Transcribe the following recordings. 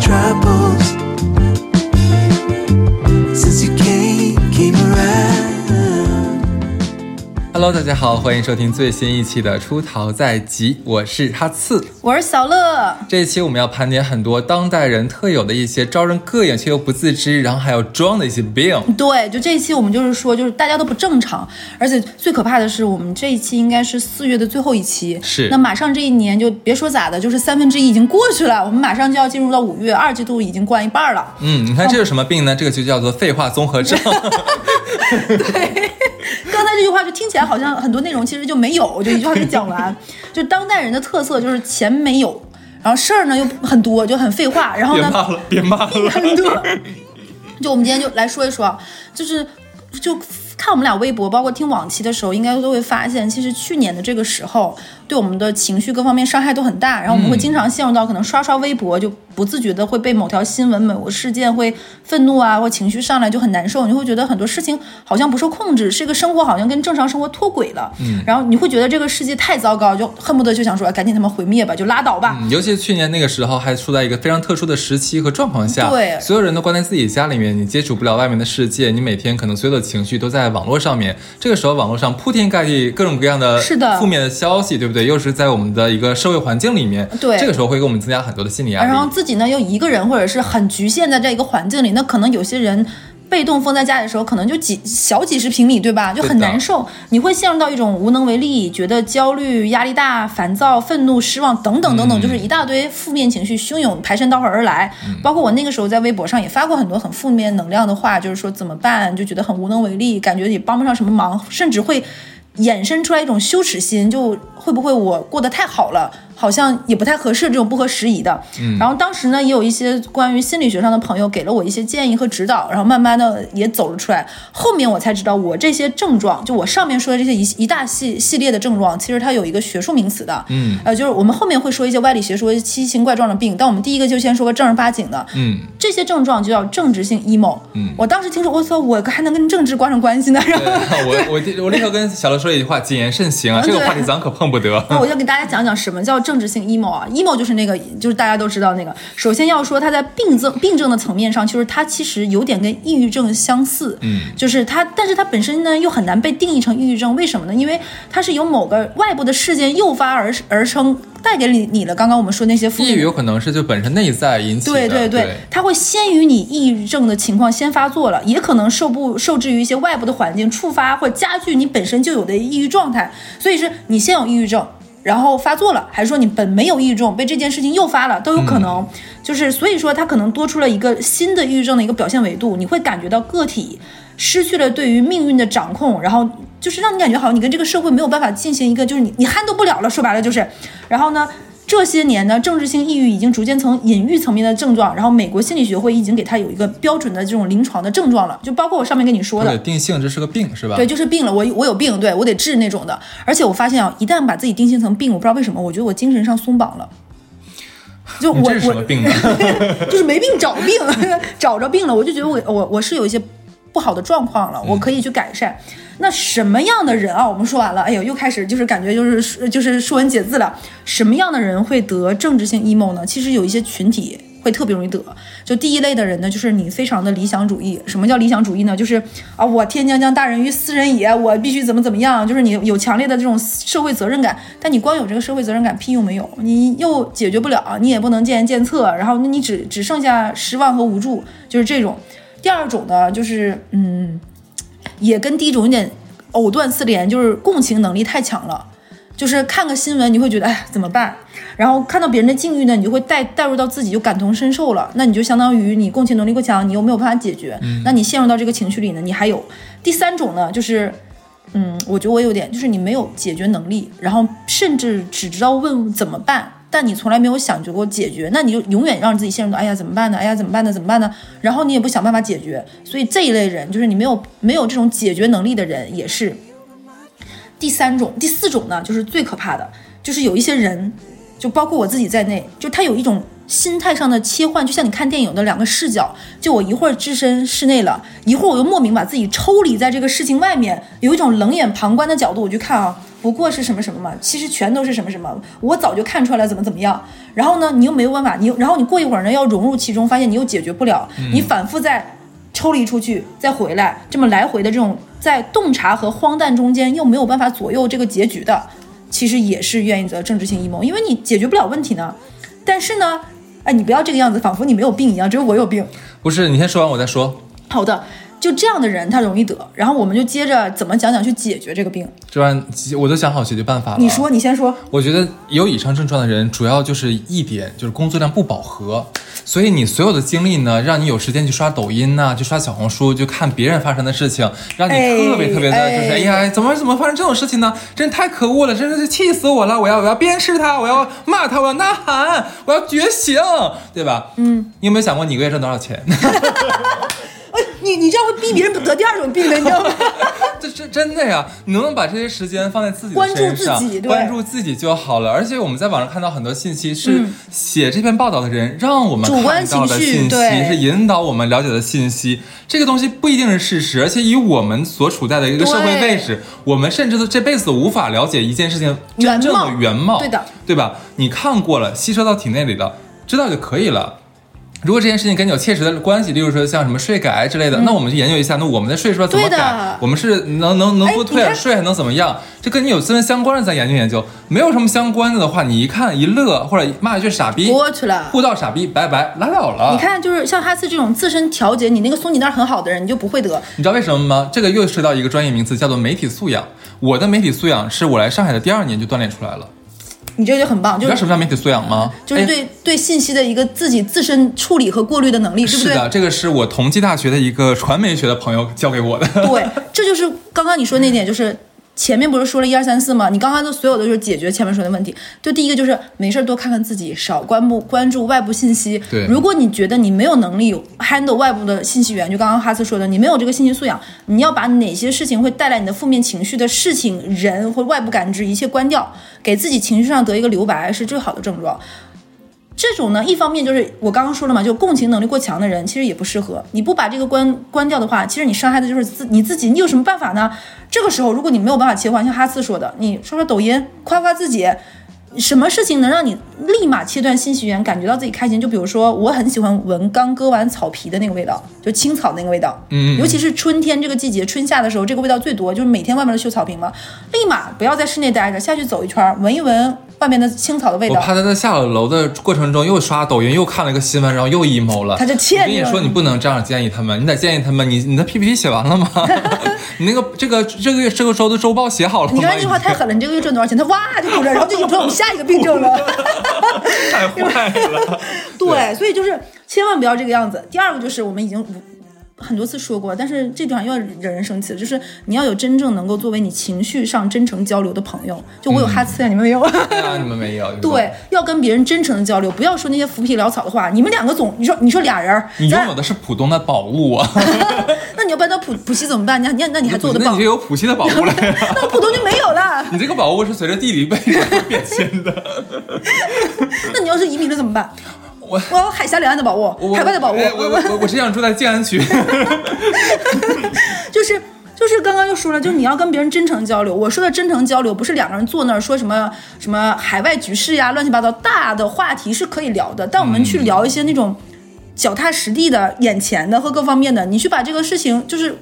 Trouble. Hello，大家好，欢迎收听最新一期的《出逃在即》，我是哈刺。我是小乐，这一期我们要盘点很多当代人特有的一些招人膈应却又不自知，然后还要装的一些病。对，就这一期我们就是说，就是大家都不正常，而且最可怕的是，我们这一期应该是四月的最后一期，是那马上这一年就别说咋的，就是三分之一已经过去了，我们马上就要进入到五月，二季度已经过完一半了。嗯，你看这是什么病呢？这个就叫做废话综合症。对，刚才这句话就听起来好像很多内容其实就没有，就一句话没讲完。就当代人的特色就是钱没有，然后事儿呢又很多，就很废话，然后呢别骂了，别骂了。很多。就我们今天就来说一说，啊，就是就看我们俩微博，包括听往期的时候，应该都会发现，其实去年的这个时候，对我们的情绪各方面伤害都很大，然后我们会经常陷入到可能刷刷微博，就不自觉的会被某条新闻、某个事件会愤怒啊，或情绪上来就很难受，你会觉得很多事情好像不受控制，这个生活好像跟正常生活脱轨了，嗯，然后你会觉得这个世界太糟糕，就恨不得就想说，哎赶紧他们毁灭吧，就拉倒吧，嗯尤其是去年那个时候，还处在一个非常特殊的时期和状况下，对所有人都关在自己家里面，你接触不了外面的世界，你每天可能所有的情绪都在网络上面。这个时候，网络上铺天盖地各种各样的是的负面的消息，对不对？又是在我们的一个社会环境里面，对这个时候会给我们增加很多的心理压力。然后自己呢又一个人或者是很局限在这一个环境里，那可能有些人。被动封在家里的时候，可能就几小几十平米，对吧？就很难受，你会陷入到一种无能为力，觉得焦虑、压力大、烦躁、愤怒、失望等等等等，嗯就是一大堆负面情绪汹涌排山倒海而来。包括我那个时候在微博上也发过很多很负面能量的话，就是说怎么办，就觉得很无能为力，感觉也帮不上什么忙，甚至会衍生出来一种羞耻心，就会不会我过得太好了，好像也不太合适，这种不合时宜的。嗯，然后当时呢，也有一些关于心理学上的朋友给了我一些建议和指导，然后慢慢的也走了出来。后面我才知道，我这些症状，就我上面说的这些一一大系系列的症状，其实它有一个学术名词的。嗯，呃，就是我们后面会说一些歪理邪说、奇形怪状的病，但我们第一个就先说个正儿八经的。嗯，这些症状就叫政治性 emo。嗯，我当时听说，我操，我还能跟政治挂上关系呢？然后对 我我我立刻跟小乐说了一句话：谨言慎行啊，这个话题咱可碰不得。那我就给大家讲讲什么叫政治性 emo 啊，emo 就是那个，就是大家都知道那个。首先要说它在病症病症的层面上，就是它其实有点跟抑郁症相似，嗯，就是它，但是它本身呢又很难被定义成抑郁症，为什么呢？因为它是由某个外部的事件诱发而而生，带给你你的刚刚我们说那些抑郁有可能是就本身内在引起的，对对对，它会先于你抑郁症的情况先发作了，也可能受不受制于一些外部的环境触发或加剧你本身就有的抑郁状态，所以是你先有抑郁症。然后发作了，还是说你本没有抑郁症，被这件事情诱发了，都有可能。就是所以说，它可能多出了一个新的抑郁症的一个表现维度，你会感觉到个体失去了对于命运的掌控，然后就是让你感觉好像你跟这个社会没有办法进行一个，就是你你撼动不了了。说白了就是，然后呢，这些年呢，政治性抑郁已经逐渐从隐喻层面的症状，然后美国心理学会已经给它有一个标准的这种临床的症状了，就包括我上面跟你说的或者，定性这是个病是吧？对，就是病了，我我有病，对我得治那种的。而且我发现啊，一旦把自己定性成病，我不知道为什么，我觉得我精神上松绑了。就我这是什么我病呢？就是没病找病，找着病了，我就觉得我我我是有一些不好的状况了，我可以去改善。那什么样的人啊？我们说完了，哎呦，又开始就是感觉就是就是说文解字了。什么样的人会得政治性 emo 呢？其实有一些群体会特别容易得。就第一类的人呢，就是你非常的理想主义。什么叫理想主义呢？就是啊，我天将降大任于斯人也，我必须怎么怎么样。就是你有强烈的这种社会责任感，但你光有这个社会责任感屁用没有，你又解决不了，你也不能见仁见策，然后那你只只剩下失望和无助，就是这种。第二种呢，就是嗯，也跟第一种有点藕断丝连，就是共情能力太强了。就是看个新闻，你会觉得哎怎么办？然后看到别人的境遇呢，你就会带带入到自己，就感同身受了。那你就相当于你共情能力过强，你又没有办法解决，那你陷入到这个情绪里呢，你还有第三种呢，就是嗯，我觉得我有点就是你没有解决能力，然后甚至只知道问怎么办，但你从来没有想过解决，那你就永远让自己陷入到哎呀怎么办呢？哎呀怎么办呢？怎么办呢？然后你也不想办法解决，所以这一类人就是你没有没有这种解决能力的人，也是第三种、第四种呢，就是最可怕的，就是有一些人，就包括我自己在内，就他有一种心态上的切换，就像你看电影的两个视角，就我一会儿置身室内了，一会儿我又莫名把自己抽离在这个事情外面，有一种冷眼旁观的角度我去看啊，不过是什么什么嘛，其实全都是什么什么，我早就看出来了怎么怎么样。然后呢，你又没有办法，你又然后你过一会儿呢要融入其中，发现你又解决不了，你反复在抽离出去再回来，这么来回的这种在洞察和荒诞中间又没有办法左右这个结局的，其实也是愿意则政治性阴谋，因为你解决不了问题呢。但是呢，哎，你不要这个样子，仿佛你没有病一样，只有我有病。不是，你先说完我再说。好的，就这样的人他容易得，然后我们就接着怎么讲讲去解决这个病。这完我都想好解决办法了。你说，你先说。我觉得有以上症状的人，主要就是一点，就是工作量不饱和，所以你所有的精力呢，让你有时间去刷抖音呐、去刷小红书，就看别人发生的事情，让你哎特别特别的，就是哎哎呀，怎么怎么发生这种事情呢？真太可恶了，真的是气死我了！我要我要鞭尸他，我要骂他，我要呐喊，我要觉醒，对吧？嗯，你有没有想过你一个月挣多少钱？哎，你你这样会逼别人得第二种病的，你知道吗？这这真的呀！你能不能把这些时间放在自己的关注自己对关注自己就好了。而且我们在网上看到很多信息，是写这篇报道的人让我们主观看到的情绪信息，对是引导我们了解的信息。这个东西不一定是事实，而且以我们所处在的一个社会位置，我们甚至都这辈子无法了解一件事情真正的原貌原貌，对的，对吧？你看过了，吸收到体内里的，知道就可以了。如果这件事情跟你有切实的关系，例如说像什么税改之类的，那我们就研究一下，那我们的税说怎么改，我们是能能能不哎你看退点税，还能怎么样？这跟你有自身相关的，咱研究研究。没有什么相关的的话，你一看一乐，或者骂一句傻逼，过去了。互道傻逼，拜拜，拉倒了。你，看，就是像哈斯这种自身调节你那个松紧带很好的人，你就不会得。你知道为什么吗？这个又涉及到一个专业名词，叫做媒体素养。我的媒体素养是我来上海的第二年就锻炼出来了。你这个就很棒，你知道就是什么叫媒体素养吗？哎就是对、对信息的一个自己自身处理和过滤的能力，对不对？是的，这个是我同济大学的一个传媒学的朋友教给我的。对，这就是刚刚你说那点，就是前面不是说了一二三四吗？你刚刚的所有的就是解决前面说的问题。就第一个就是没事儿多看看自己，少关不关注外部信息。对如果你觉得你没有能力 handle 外部的信息源，就刚刚哈斯说的，你没有这个信息素养，你要把哪些事情会带来你的负面情绪的事情、人或外部感知一切关掉，给自己情绪上得一个留白，是最好的症状。这种呢，一方面就是我刚刚说了嘛，就共情能力过强的人，其实也不适合。你不把这个关关掉的话，其实你伤害的就是自你自己。你有什么办法呢？这个时候，如果你没有办法切换，像哈斯说的，你刷刷抖音，夸夸自己，什么事情能让你立马切断信息源，感觉到自己开心？就比如说，我很喜欢闻刚割完草皮的那个味道，就青草那个味道。嗯尤其是春天这个季节，春夏的时候，这个味道最多，就是每天外面都修草坪嘛，立马不要在室内待着，下去走一圈，闻一闻外面的青草的味道。我怕他在下了楼的过程中又刷抖音，又看了个新闻，然后又 emo 了。他就欠你了我跟你说，你不能这样建议他们，你得建议他们，你你的 PPT 写完了吗？你那个这个这个月这个周的周报写好了吗？你刚才那句话太狠了，你这个月赚多少钱？他哇就哭着，然后就引出来我们下一个病症了。太坏了。对，所以就是千万不要这个样子。第二个就是我们已经无很多次说过，但是这地方又要惹人生气了，就是你要有真正能够作为你情绪上真诚交流的朋友。就我有哈次呀，你们没有？对啊，你们没有。对，要跟别人真诚的交流，不要说那些浮皮潦草的话。你们两个总，你说你说俩人儿，你拥有的是浦东的宝物啊！那你要搬到浦浦西怎么办？你还你还那你还做我的宝那你就，有浦西的宝物了呀？那我浦东就没有了。你这个宝物是随着地理位置会变迁的。那你要是移民了怎么办？我我要海峡两岸的宝物，我海外的宝物。我我我只想住在静安区。就是就是刚刚又说了，就是你要跟别人真诚交流。我说的真诚交流，不是两个人坐那儿说什么什么海外局势呀、乱七八糟大的话题是可以聊的，但我们去聊一些那种脚踏实地的、眼前的和各方面的，你去把这个事情就是。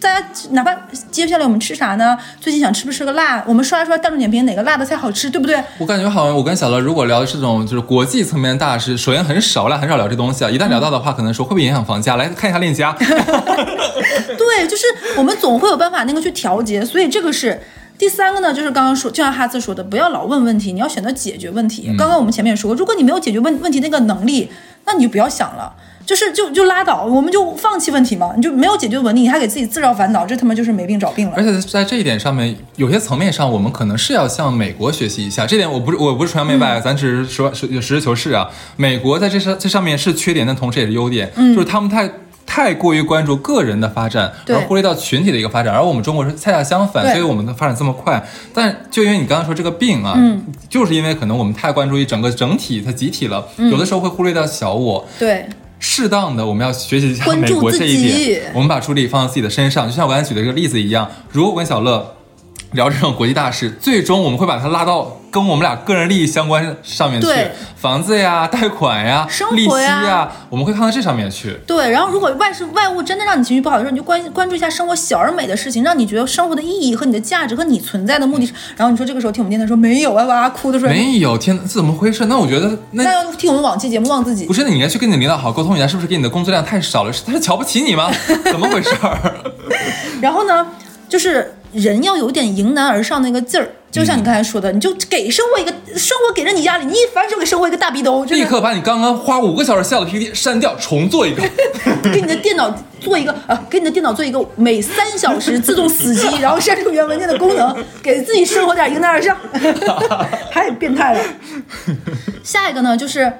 大家哪怕接下来我们吃啥呢？最近想吃不吃个辣？我们刷一刷大众点评哪个辣的菜好吃，对不对？我感觉好像我跟小乐如果聊的是这种就是国际层面的大事，首先很少，我俩很少聊这东西啊。一旦聊到的话，可能说会不会影响房价？来看一下链家。对，就是我们总会有办法那个去调节，所以这个是第三个呢，就是刚刚说，就像哈兹说的，不要老问问题，你要选择解决问题。刚刚我们前面也说过，如果你没有解决问问题那个能力，那你就不要想了。就是就就拉倒，我们就放弃问题嘛，你就没有解决问题，你还给自己自找烦恼，这他妈就是没病找病了而。且在这一点上面，有些层面上，我们可能是要向美国学习一下。这点我不是我不是崇洋媚外，咱只是说实实事求是啊。美国在这上这上面是缺点，但同时也是优点，就是他们太。太过于关注个人的发展，而忽略到群体的一个发展，而我们中国是恰恰相反，所以我们的发展这么快。但就因为你刚刚说这个病啊，就是因为可能我们太关注于整个整体它集体了，有的时候会忽略到小我。对，适当的，我们要学习一下美国这一点，我们把注意力放到自己的身上，就像我刚才举的这个例子一样，如果我跟小乐。聊这种国际大事，最终我们会把它拉到跟我们俩个人利益相关上面去对，房子呀、贷款呀、生活利息呀呀，我们会看到这上面去。对，然后如果外事外物真的让你情绪不好的时候，你就关关注一下生活小而美的事情，让你觉得生活的意义和你的价值和你存在的目的是。然后你说这个时候听我们电台说没有啊，哇哭的说没有，天，这怎么回事？那我觉得那那要听我们往期节目忘自己不。是，你应该去跟你的领导好好沟通一下，是不是给你的工作量太少了？是他是瞧不起你吗？怎么回事儿？然后呢，就是人要有点迎难而上那个劲儿，就像你刚才说的，你就给生活一个生活给了你压力，你一反手给生活一个大逼兜，就是立刻把你刚刚花五个小时下的 PPT 删掉，重做一个。给你的电脑做一个啊，给你的电脑做一个每三小时自动死机，然后删除原文件的功能，给自己生活点迎难而上，太变态了。下一个呢，就是。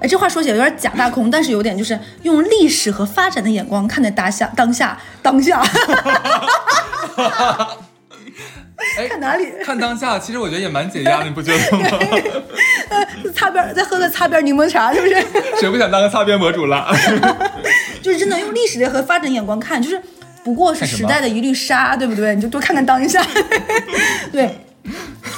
哎，这话说起来有点假大空，但是有点就是用历史和发展的眼光看待当下，当下，当下，哎看哪里？看当下，其实我觉得也蛮解压的，你不觉得吗？擦边儿，再喝个擦边儿柠檬茶，是不是？谁不想当个擦边博主了？就是真的用历史的和发展眼光看，就是不过是时代的一粒沙，对不对？你就多看看当下，对。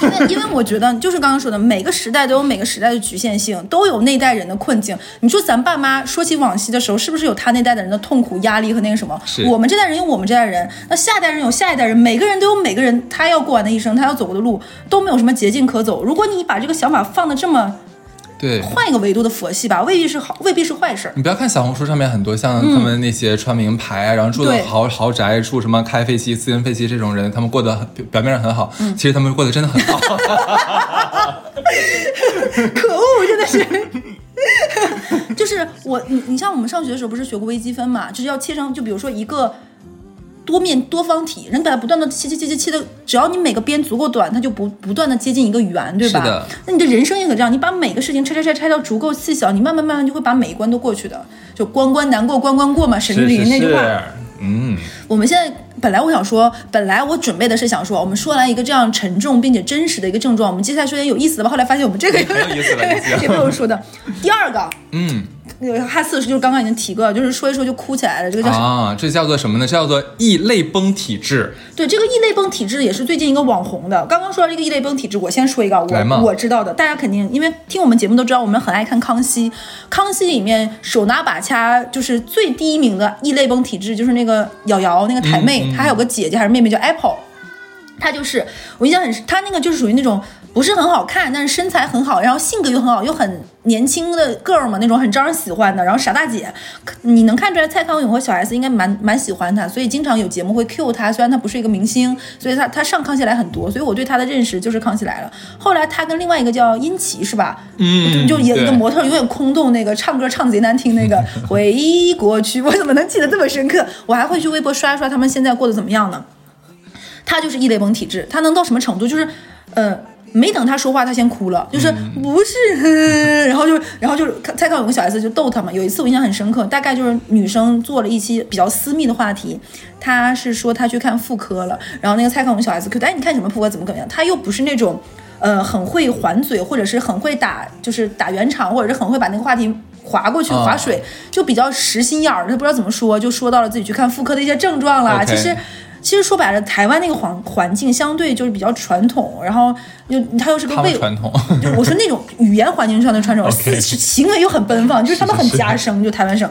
因为因为我觉得就是刚刚说的，每个时代都有每个时代的局限性，都有那代人的困境。你说咱爸妈说起往昔的时候，是不是有他那代的人的痛苦、压力和那个什么？我们这代人有我们这代人，那下一代人有下一代人，每个人都有每个人他要过完的一生，他要走过的路都没有什么捷径可走。如果你把这个想法放的这么对。换一个维度的佛系吧，未必是好，未必是坏事儿。你不要看小红书上面很多像他们那些穿名牌啊，然后住的豪豪宅，住什么开飞机、私人飞机这种人，他们过得很表表面上很好，嗯其实他们过得真的很好。可恶，真的是。就是我，你你像我们上学的时候不是学过微积分嘛？就是要切成，就比如说一个多面多方体，人把它不断的切切切切切的，只要你每个边足够短，它就不不断的接近一个圆，对吧？是的。那你的人生也可这样，你把每个事情拆拆拆拆到足够细小，你慢慢慢慢就会把每一关都过去的。就关关难过关关过嘛，沈玉琳那句话。嗯，我们现在本来我想说，本来我准备的是想说，我们说完一个这样沉重并且真实的一个症状，我们接下来说点有意思的吧。后来发现我们这个很 有意思的你讲 也没有说的。第二个，嗯那个哈四就是刚刚已经提过了，就是说一说就哭起来了，这个叫什么？啊，这叫做什么呢？这叫做异类崩体质。对，这个异类崩体质也是最近一个网红的。刚刚说到这个异类崩体质，我先说一个我我知道的，大家肯定因为听我们节目都知道，我们很爱看《康熙》。《康熙》里面手拿把掐就是最第一名的异类崩体质，就是那个瑶瑶那个台妹，嗯嗯她还有个姐姐还是妹妹叫 Apple。她就是我印象很深，她那个就是属于那种不是很好看，但是身材很好，然后性格又很好，又很年轻的 girl 嘛，那种很招人喜欢的，然后傻大姐，你能看出来蔡康永和小 S 应该蛮蛮喜欢她，所以经常有节目会 cue 她，虽然她不是一个明星，所以她她上康熙来很多，所以我对她的认识就是康熙来了。后来她跟另外一个叫殷琦是吧？嗯就就演一个模特，永远空洞那个，唱歌唱贼难听那个，回忆过去，我怎么能记得这么深刻？我还会去微博刷一刷他们现在过得怎么样呢？他就是异类崩体质，他能到什么程度？就是，呃，没等他说话，他先哭了，就是、不是，呵 然后就然后就是蔡康永跟小 S 就逗他嘛。有一次我印象很深刻，大概就是女生做了一期比较私密的话题，她是说她去看妇科了，然后那个蔡康永小 S 就哎，你看什么妇科怎么怎么样？他又不是那种。呃，很会还嘴，或者是很会打，就是打圆场，或者是很会把那个话题划过去、啊划水，就比较实心眼儿，他不知道怎么说，就说到了自己去看妇科的一些症状啦。OK 其实其实说白了，台湾那个环环境相对就是比较传统，然后又他又是个味，传统，就我说那种语言环境上的传统思行为又很奔放，就是他们很是是夹生，就台湾省。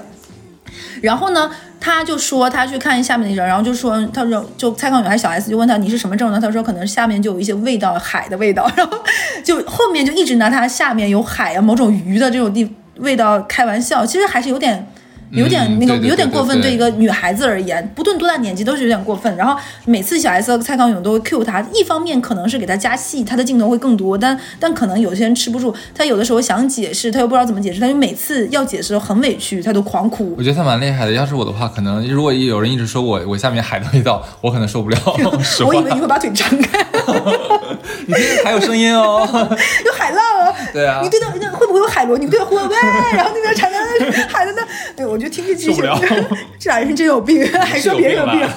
然后呢，他就说他去看下面那人，然后就说他说就蔡康永还是小 S 就问他你是什么症呢，他说可能下面就有一些味道，海的味道，然后就后面就一直拿他下面有海啊某种鱼的这种地味道开玩笑，其实还是有点。有点那个，有点过分，对一个女孩子而言，不论多大年纪都是有点过分。然后每次小 S 和蔡康永都会 cue 他，一方面可能是给他加戏，他的镜头会更多，但但可能有些人吃不住，他有的时候想解释，他又不知道怎么解释，他就每次要解释很委屈，他都狂哭我。觉得他蛮厉害的。要是我的话，可能如果有人一直说我我下面海的味道，我可能受不了。我以，为你会把腿张开，你听还有声音哦。有海浪啊！对啊你对到那会不会有海螺？你对到会不会？然后那边产的海的呢？对，我就听这剧情 这俩人真有病，还说别人有病。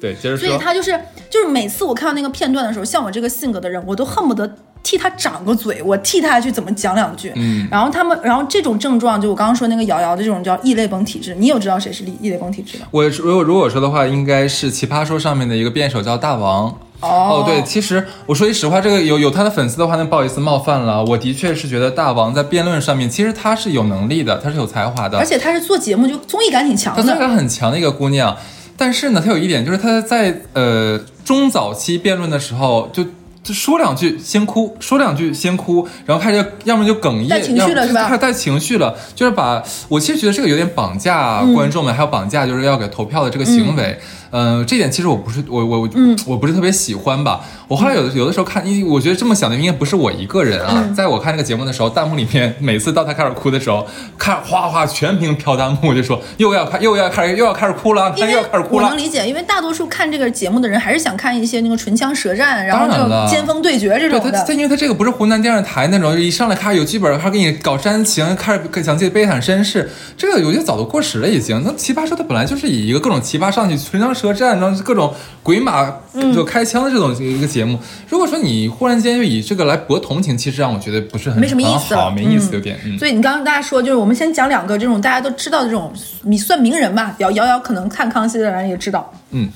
对，接着所以。他就是就是每次我看到那个片段的时候，像我这个性格的人，我都恨不得替他长个嘴，我替他去怎么讲两句。嗯然后他们，然后这种症状，就我刚刚说那个瑶瑶的这种叫异类崩体质，你有知道谁是异异类崩体质的？我如果如果说的话，应该是《奇葩说》上面的一个辩手叫大王，哦对，其实我说句实话，这个有有他的粉丝的话，那不好意思冒犯了。我的确是觉得大王在辩论上面，其实他是有能力的，他是有才华的，而且他是做节目就综艺感挺强的，综艺感很强的一个姑娘，但是呢，她有一点就是她在呃中早期辩论的时候就。就说两句先哭，说两句先哭，然后开始要么就哽咽，带情绪了是吧开始带情绪了，就是把我其实觉得这个有点绑架嗯观众们，还有绑架就是要给投票的这个行为。嗯、这点其实我不是我我我、嗯我不是特别喜欢吧。我后来有的有的时候看，因为我觉得这么想的应该不是我一个人啊。嗯在我看这个节目的时候，弹幕里面每次到他开始哭的时候，看哗哗全屏飘弹幕，就说又要开又要开始又要开始哭了，他又要开始哭了我能。理解，因为大多数看这个节目的人还是想看一些那个唇枪舌战，然后这当然了种尖峰对决这种的他。因为他这个不是湖南电视台那种，一上来开始有剧本，开始给你搞煽情，开始讲自己悲惨身世，这个我觉得早都过时了已经。那奇葩说它本来就是以一个各种奇葩上去唇枪舌战，然后各种鬼马嗯就开枪的这种一个节目。如果说你忽然间就以这个来博同情，其实让我觉得不是很没什么意思很好，没意思，嗯有点嗯。所以你刚刚大家说，就是我们先讲两个这种大家都知道的这种，你算名人吧，遥遥遥可能看康熙的人也知道。嗯，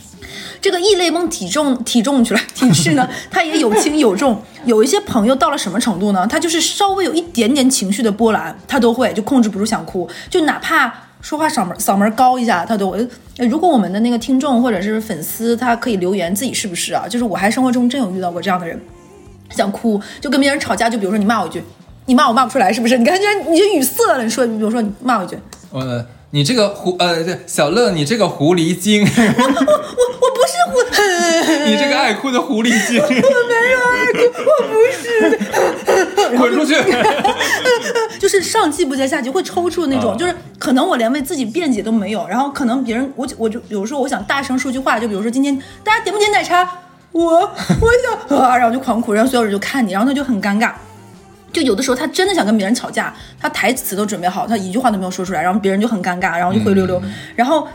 这个异类梦体重体重去了，体质呢，它也有轻有重。有一些朋友到了什么程度呢？他就是稍微有一点点情绪的波澜，他都会就控制不住想哭，就哪怕说话嗓门嗓门高一下，他都。如果我们的那个听众或者是粉丝，他可以留言自己是不是啊？就是我还生活中真有遇到过这样的人，想哭，就跟别人吵架，就比如说你骂我一句。你骂我骂不出来是不是？你看，居然你就语塞了。你说，比如说你骂我一句，你这个狐呃，对小乐，你这个狐狸精，我我我不是狐，你这个爱哭的狐狸精，我没有爱哭，我不是。滚出去！就是上气不接下气，会抽搐那种，啊就是可能我连为自己辩解都没有，然后可能别人我我就有时候我想大声说句话，就比如说今天大家点不点奶茶，我我想啊，然后就狂哭，然后所有人就看你，然后他就很尴尬。就有的时候他真的想跟别人吵架，他台词都准备好，他一句话都没有说出来，然后别人就很尴尬，然后就灰溜溜，然后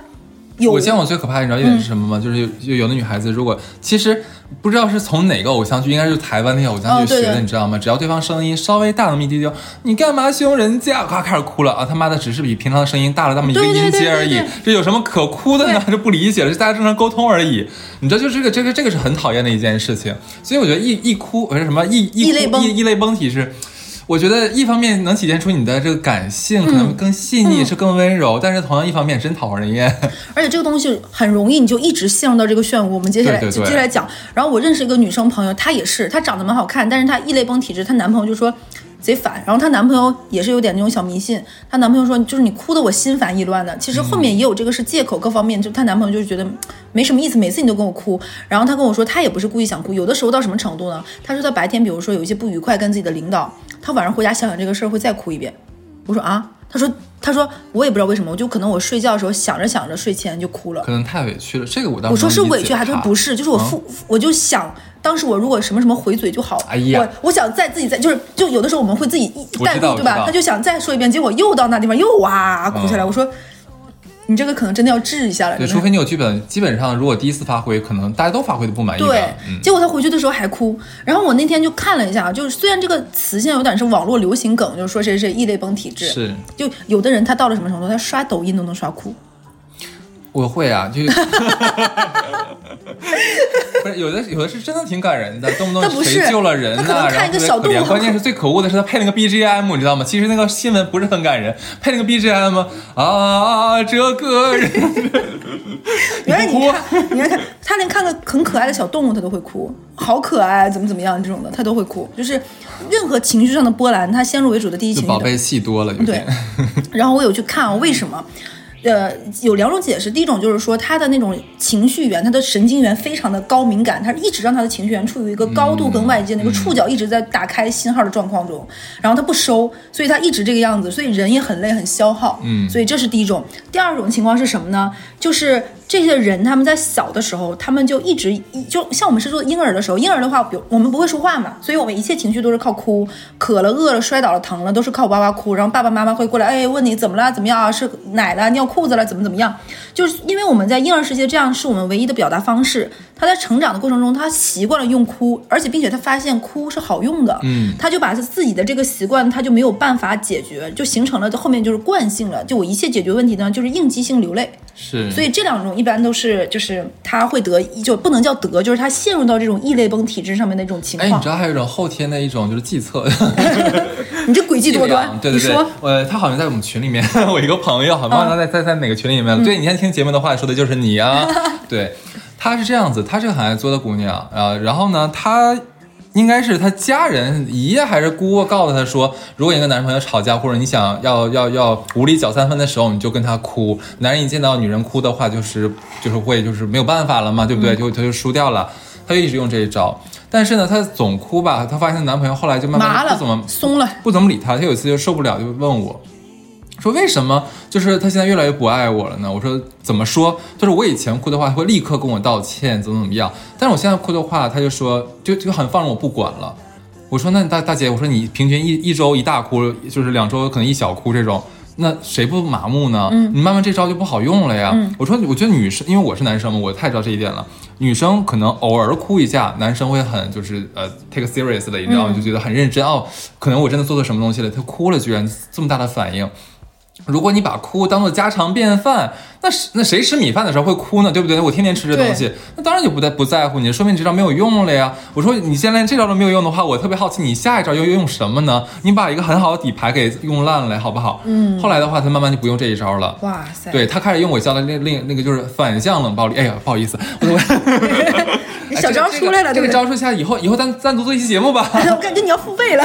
我见过最可怕的，你知道一点是什么吗？就是有有有的女孩子，如果其实不知道是从哪个偶像剧，应该是台湾那些偶像剧学的，对你知道吗？只要对方声音稍微大那么一丢丢，你干嘛凶人家？咔开始哭了啊！他妈的，只是比平常的声音大了那么一个音阶而已这有什么可哭的呢？对 就不理解了，是大家正常沟通而已。你知道，就这个这个这个是很讨厌的一件事情。所以我觉得一一哭我是什么一一一泪一一泪崩体是。我觉得一方面能体现出你的这个感性，可能更细腻，是更温柔，但是同样一方面真讨人厌。而且这个东西很容易，你就一直陷入到这个漩涡。我们接下来对对对接下来讲。然后我认识一个女生朋友，她也是，她长得蛮好看，但是她异类崩体质，她男朋友就说贼烦。然后她男朋友也是有点那种小迷信，她男朋友说就是你哭得我心烦意乱的。其实后面也有这个是借口，各方面就她男朋友就是觉得嗯没什么意思，每次你都跟我哭。然后她跟我说，她也不是故意想哭，有的时候到什么程度呢？她说她白天比如说有一些不愉快跟自己的领导，她晚上回家想想这个事儿会再哭一遍。我说啊，他说他说我也不知道为什么，我就可能我睡觉的时候想着想着睡前就哭了可。能太委屈了，这个我倒我说是委屈还是不是？就是我父，我就想，当时我如果什么什么回嘴就好。哎呀我我想再自己再就是就有的时候我们会自己我代入，对吧？他就想再说一遍，结果又到那地方又哇哭起来。嗯我说你这个可能真的要治一下了。对，除非你有剧本，基本上如果第一次发挥，可能大家都发挥的不满意对。，嗯，结果他回去的时候还哭。然后我那天就看了一下，就是虽然这个词现在有点是网络流行梗，就是说谁谁谁异类崩体质，是就有的人他到了什么程度，他刷抖音都能刷哭。我会啊，就 不是有的有的是真的挺感人的，动不动谁救了人呐、他可能看一个然后特别可怜。小动物关键是最可恶的是他配了个 BGM，你知道吗？其实那个新闻不是很感人，配了个 BGM 啊，这个人原来你看，你看看，他连看个很可爱的小动物他都会哭，好可爱，怎么怎么样这种的他都会哭，就是任何情绪上的波澜，他先入为主的第一情绪宝贝戏多了，有对点。，然后我有去看啊，为什么？呃，有两种解释。第一种就是说，他的那种情绪源，他的神经元非常的高敏感，他一直让他的情绪源处于一个高度跟外界那个触角一直在打开信号的状况中，然后他不收，所以他一直这个样子，所以人也很累很消耗。嗯所以这是第一种。第二种情况是什么呢？就是这些人他们在小的时候，他们就一直就像我们是做婴儿的时候，婴儿的话，比如我们不会说话嘛，所以我们一切情绪都是靠哭，渴了、饿了、摔倒了、疼了，都是靠哇哇哭，然后爸爸妈妈会过来，哎，问你怎么了，怎么样啊？是奶了，尿裤子了，怎么怎么样？就是因为我们在婴儿时期这样是我们唯一的表达方式。他在成长的过程中，他习惯了用哭，而且并且他发现哭是好用的，嗯他就把他自己的这个习惯，他就没有办法解决，就形成了后面就是惯性了。就我一切解决问题呢，就是应激性流泪。是，所以这两种一般都是就是他会得，就不能叫得，就是他陷入到这种异类崩体质上面的一种情况哎，你知。道还有一种后天的一种就是计策，你这诡计多端，对对对你说，呃，他好像在我们群里面，我一个朋友，好嗯像他在在在哪个群里面了？对，你现在听节目的话，说的就是你啊。对，她是这样子，她是个很爱作的姑娘啊、然后呢，她应该是她家人姨爷还是姑告诉她说，如果你跟男朋友吵架，或者你想要要要无理搅三分的时候，你就跟他哭。男人一见到女人哭的话，就是就是会就是没有办法了嘛，对不嗯对？就他就输掉了。她就一直用这一招，但是呢，她总哭吧，她发现男朋友后来就慢慢不怎么了，松了。不怎么理她。她有一次就受不了，就问我，说为什么就是他现在越来越不爱我了呢？我说怎么说？就是我以前哭的话，他会立刻跟我道歉，怎么怎么样。但是我现在哭的话，他就说就就很放任我不管了。我说那大大姐，我说你平均一一周一大哭，就是两周可能一小哭这种。那谁不麻木呢？嗯，你慢慢这招就不好用了呀。我说，我觉得女生，因为我是男生嘛，我太知道这一点了。女生可能偶尔哭一下，男生会很就是呃 take serious 的，然后就觉得很认真、哦。可能我真的做错什么东西了，他哭了，居然这么大的反应。如果你把哭当做家常便饭，那是那谁吃米饭的时候会哭呢？对不对？我天天吃这东西，那当然就不在不在乎你，说明你这招没有用了呀。我说你现在连这招都没有用的话，我特别好奇你下一招又用什么呢？你把一个很好的底牌给用烂了，好不好？嗯。后来的话，他慢慢就不用这一招了。哇塞，对他开始用我教的那另那个就是反向冷暴力。哎呀，不好意思，我 你小招出来了？这个招数下以后以后单单独做一期节目吧。我感觉你要付费了。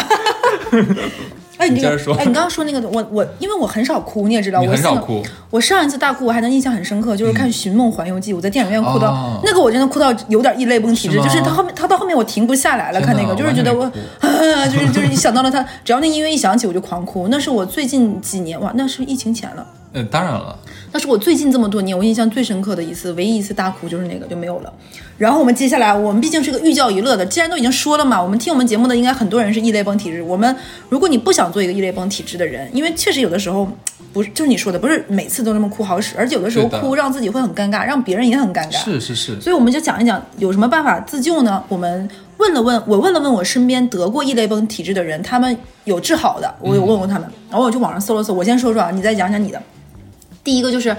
哎，你这个你接着说。哎，你刚刚说那个，我我因为我很少哭，你也知道，我上很少哭。我上一次大哭我还能印象很深刻，就是看《寻梦环游记》，我在电影院哭到、哦。那个，我真的哭到有点异类崩体质，就是他后面他到后面我停不下来了，看那个就是觉得我啊，就是就是一想到了他，只要那音乐一响起我就狂哭，那是我最近几年哇，那是疫情前了。嗯，当然了，那是我最近这么多年我印象最深刻的一次，唯一一次大哭就是那个就没有了。然后我们接下来，我们毕竟是个寓教于乐的，既然都已经说了嘛，我们听我们节目的应该很多人是异类崩体质。我们如果你不想做一个异类崩体质的人，因为确实有的时候不是就是你说的，不是每次都那么哭好使，而且有的时候哭让自己会很尴尬，让别人也很尴尬。是是是，所以我们就讲一讲有什么办法自救呢？我们问了问，我问了问我身边得过异类崩体质的人，他们有治好的，我有问过他们，然后我就网上搜了搜。我先说说啊，你再讲讲你的。第一个就是，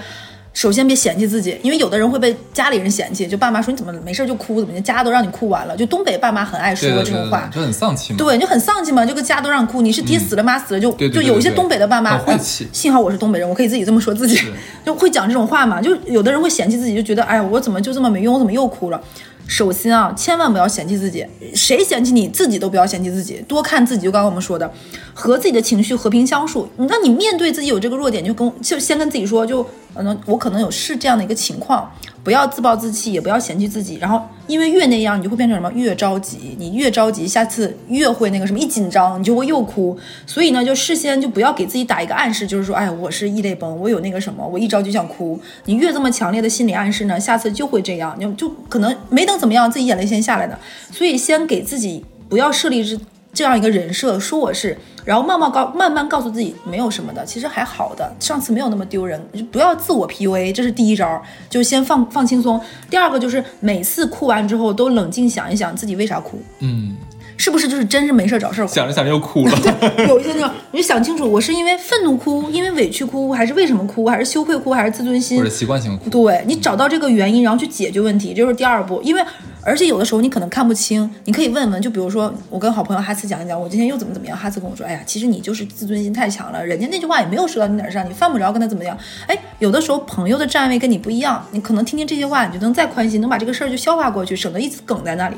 首先别嫌弃自己，因为有的人会被家里人嫌弃，就爸妈说你怎么没事就哭，怎么的，家都让你哭完了。就东北爸妈很爱说这种话，就很丧气嘛。对，就很丧气嘛，这个家都让你哭，你是爹死了妈死了，就就有一些东北的爸妈，呃很晦气幸好我是东北人，我可以自己这么说自己，就会讲这种话嘛。就有的人会嫌弃自己，就觉得哎呀，我怎么就这么没用，我怎么又哭了？首先啊，千万不要嫌弃自己，谁嫌弃你自己都不要嫌弃自己，多看自己。就刚刚我们说的，和自己的情绪和平相处。那你面对自己有这个弱点，就跟就先跟自己说，就嗯我可能有是这样的一个情况，不要自暴自弃，也不要嫌弃自己。然后，因为越那样，你就会变成什么？越着急，你越着急，下次越会那个什么，一紧张你就会又哭。所以呢，就事先就不要给自己打一个暗示，就是说，哎，我是异类崩，我有那个什么，我一着急想哭。你越这么强烈的心理暗示呢，下次就会这样，就就可能没等怎么样，自己眼泪先下来的。所以先给自己不要设立 这这样一个人设，说我是，然后慢慢告慢慢告诉自己没有什么的，其实还好的，上次没有那么丢人，就不要自我 PUA，这是第一招，就先放放轻松。第二个就是每次哭完之后都冷静想一想自己为啥哭，嗯，是不是就是真是没事找事？想着想着又哭了。有一些那种，你就想清楚，我是因为愤怒哭，因为委屈哭，还是为什么哭，还是羞愧哭，还是自尊心或者？习惯性哭。对你找到这个原因，然后去解决问题，这就是第二步。因为而且有的时候你可能看不清，你可以问问，就比如说我跟好朋友哈斯讲一讲，我今天又怎么怎么样，哈斯跟我说，哎呀，其实你就是自尊心太强了，人家那句话也没有说到你哪儿上，你犯不着跟他怎么样。哎，有的时候朋友的站位跟你不一样，你可能听听这些话，你就能再宽心，能把这个事儿就消化过去，省得一直梗在那里。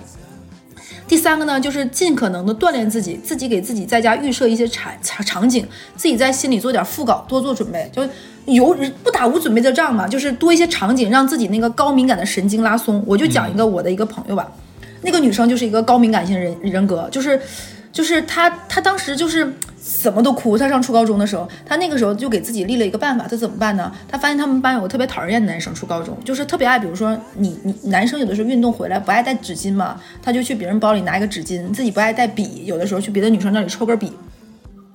第三个呢，就是尽可能的锻炼自己，自己给自己在家预设一些场场场景，自己在心里做点副稿，多做准备，就有不打无准备的仗嘛，就是多一些场景，让自己那个高敏感的神经拉松。我就讲一个我的一个朋友吧，那个女生就是一个高敏感性人人格，就是就是她她当时就是怎么都哭。她上初高中的时候，她那个时候就给自己立了一个办法，她怎么办呢？她发现他们班有个特别讨人厌的男生，初高中就是特别爱，比如说你你男生有的时候运动回来不爱带纸巾嘛，他就去别人包里拿一个纸巾，自己不爱带笔，有的时候去别的女生那里抽根笔。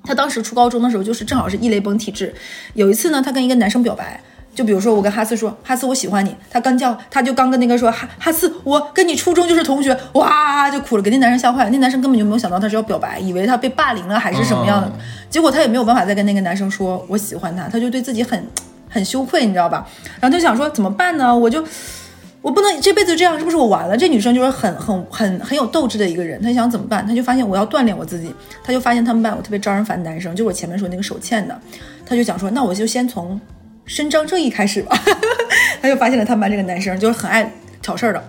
她当时初高中的时候，就是正好是异类崩体质。有一次呢，他跟一个男生表白，就比如说我跟哈斯说，哈斯我喜欢你，他刚叫他就刚跟那个说哈哈斯我跟你初中就是同学，哇就哭了，给那男生吓坏了，那男生根本就没有想到他是要表白，以为他被霸凌了还是什么样的，嗯结果他也没有办法再跟那个男生说我喜欢他，他就对自己很很羞愧，你知道吧？然后他就想说怎么办呢？我就。我不能这辈子这样，是不是我完了？这女生就是很很很很有斗志的一个人，她想怎么办？她就发现我要锻炼我自己，她就发现他们班我特别招人烦的男生，就我前面说那个手欠的，她就想说，那我就先从伸张正义开始吧。她就发现了他们班这个男生就是很爱挑事儿的，